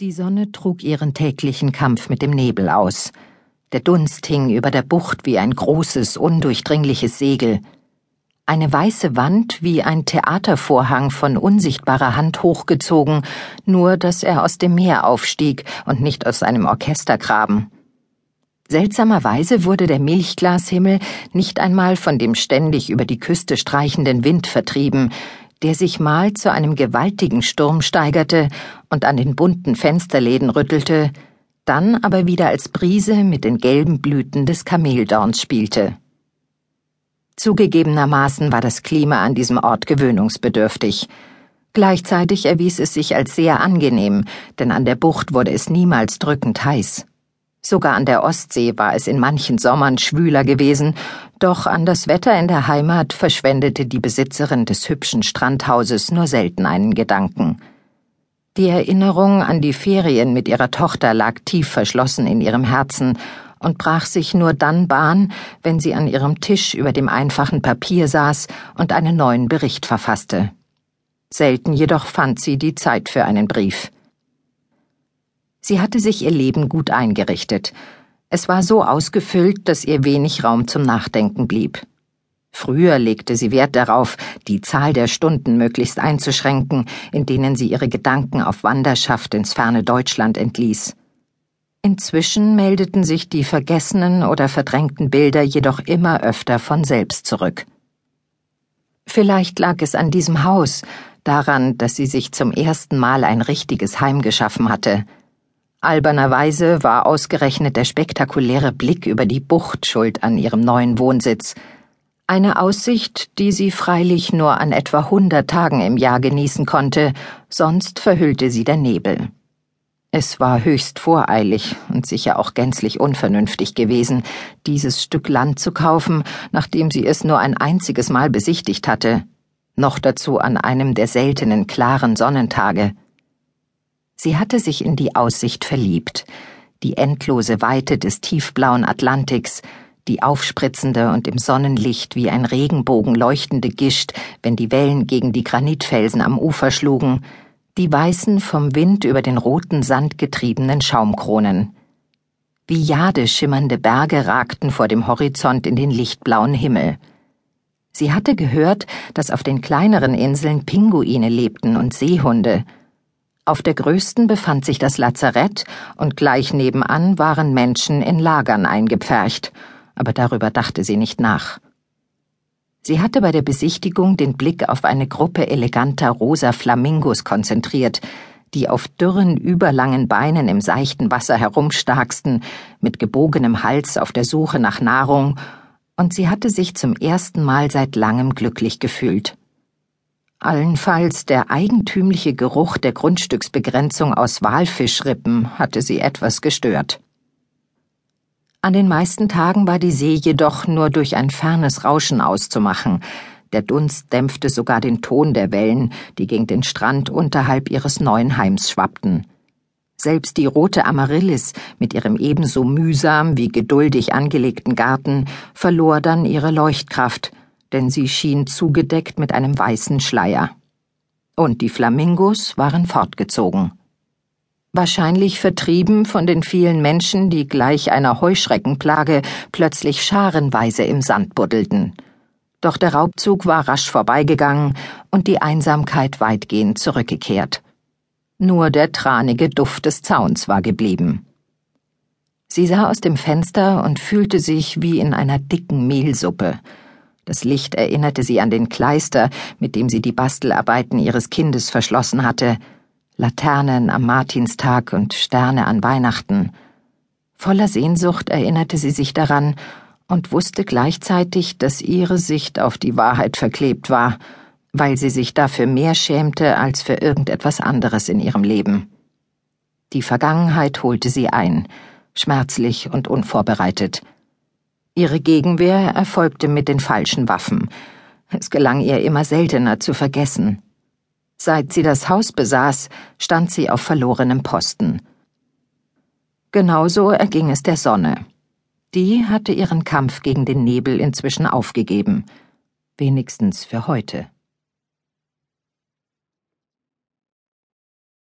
Die Sonne trug ihren täglichen Kampf mit dem Nebel aus. Der Dunst hing über der Bucht wie ein großes, undurchdringliches Segel. Eine weiße Wand wie ein Theatervorhang von unsichtbarer Hand hochgezogen, nur dass er aus dem Meer aufstieg und nicht aus einem Orchestergraben. Seltsamerweise wurde der Milchglashimmel nicht einmal von dem ständig über die Küste streichenden Wind vertrieben, der sich mal zu einem gewaltigen Sturm steigerte und an den bunten Fensterläden rüttelte, dann aber wieder als Brise mit den gelben Blüten des Kameldorns spielte. Zugegebenermaßen war das Klima an diesem Ort gewöhnungsbedürftig. Gleichzeitig erwies es sich als sehr angenehm, denn an der Bucht wurde es niemals drückend heiß. Sogar an der Ostsee war es in manchen Sommern schwüler gewesen, doch an das Wetter in der Heimat verschwendete die Besitzerin des hübschen Strandhauses nur selten einen Gedanken. Die Erinnerung an die Ferien mit ihrer Tochter lag tief verschlossen in ihrem Herzen und brach sich nur dann Bahn, wenn sie an ihrem Tisch über dem einfachen Papier saß und einen neuen Bericht verfasste. Selten jedoch fand sie die Zeit für einen Brief. Sie hatte sich ihr Leben gut eingerichtet. Es war so ausgefüllt, dass ihr wenig Raum zum Nachdenken blieb. Früher legte sie Wert darauf, die Zahl der Stunden möglichst einzuschränken, in denen sie ihre Gedanken auf Wanderschaft ins ferne Deutschland entließ. Inzwischen meldeten sich die vergessenen oder verdrängten Bilder jedoch immer öfter von selbst zurück. Vielleicht lag es an diesem Haus, daran, dass sie sich zum ersten Mal ein richtiges Heim geschaffen hatte, Albernerweise war ausgerechnet der spektakuläre Blick über die Bucht schuld an ihrem neuen Wohnsitz. Eine Aussicht, die sie freilich nur an etwa hundert Tagen im Jahr genießen konnte, sonst verhüllte sie der Nebel. Es war höchst voreilig und sicher auch gänzlich unvernünftig gewesen, dieses Stück Land zu kaufen, nachdem sie es nur ein einziges Mal besichtigt hatte, noch dazu an einem der seltenen klaren Sonnentage. Sie hatte sich in die Aussicht verliebt, die endlose Weite des tiefblauen Atlantiks, die aufspritzende und im Sonnenlicht wie ein Regenbogen leuchtende Gischt, wenn die Wellen gegen die Granitfelsen am Ufer schlugen, die weißen vom Wind über den roten Sand getriebenen Schaumkronen. Wie Jade schimmernde Berge ragten vor dem Horizont in den lichtblauen Himmel. Sie hatte gehört, dass auf den kleineren Inseln Pinguine lebten und Seehunde, auf der größten befand sich das Lazarett und gleich nebenan waren Menschen in Lagern eingepfercht, aber darüber dachte sie nicht nach. Sie hatte bei der Besichtigung den Blick auf eine Gruppe eleganter rosa Flamingos konzentriert, die auf dürren, überlangen Beinen im seichten Wasser herumstarksten, mit gebogenem Hals auf der Suche nach Nahrung, und sie hatte sich zum ersten Mal seit langem glücklich gefühlt. Allenfalls der eigentümliche Geruch der Grundstücksbegrenzung aus Walfischrippen hatte sie etwas gestört. An den meisten Tagen war die See jedoch nur durch ein fernes Rauschen auszumachen. Der Dunst dämpfte sogar den Ton der Wellen, die gegen den Strand unterhalb ihres neuen Heims schwappten. Selbst die rote Amaryllis mit ihrem ebenso mühsam wie geduldig angelegten Garten verlor dann ihre Leuchtkraft, denn sie schien zugedeckt mit einem weißen Schleier. Und die Flamingos waren fortgezogen. Wahrscheinlich vertrieben von den vielen Menschen, die gleich einer Heuschreckenplage plötzlich scharenweise im Sand buddelten. Doch der Raubzug war rasch vorbeigegangen und die Einsamkeit weitgehend zurückgekehrt. Nur der tranige Duft des Zauns war geblieben. Sie sah aus dem Fenster und fühlte sich wie in einer dicken Mehlsuppe, das Licht erinnerte sie an den Kleister, mit dem sie die Bastelarbeiten ihres Kindes verschlossen hatte, Laternen am Martinstag und Sterne an Weihnachten. Voller Sehnsucht erinnerte sie sich daran und wusste gleichzeitig, dass ihre Sicht auf die Wahrheit verklebt war, weil sie sich dafür mehr schämte als für irgendetwas anderes in ihrem Leben. Die Vergangenheit holte sie ein, schmerzlich und unvorbereitet. Ihre Gegenwehr erfolgte mit den falschen Waffen. Es gelang ihr immer seltener zu vergessen. Seit sie das Haus besaß, stand sie auf verlorenem Posten. Genauso erging es der Sonne. Die hatte ihren Kampf gegen den Nebel inzwischen aufgegeben, wenigstens für heute.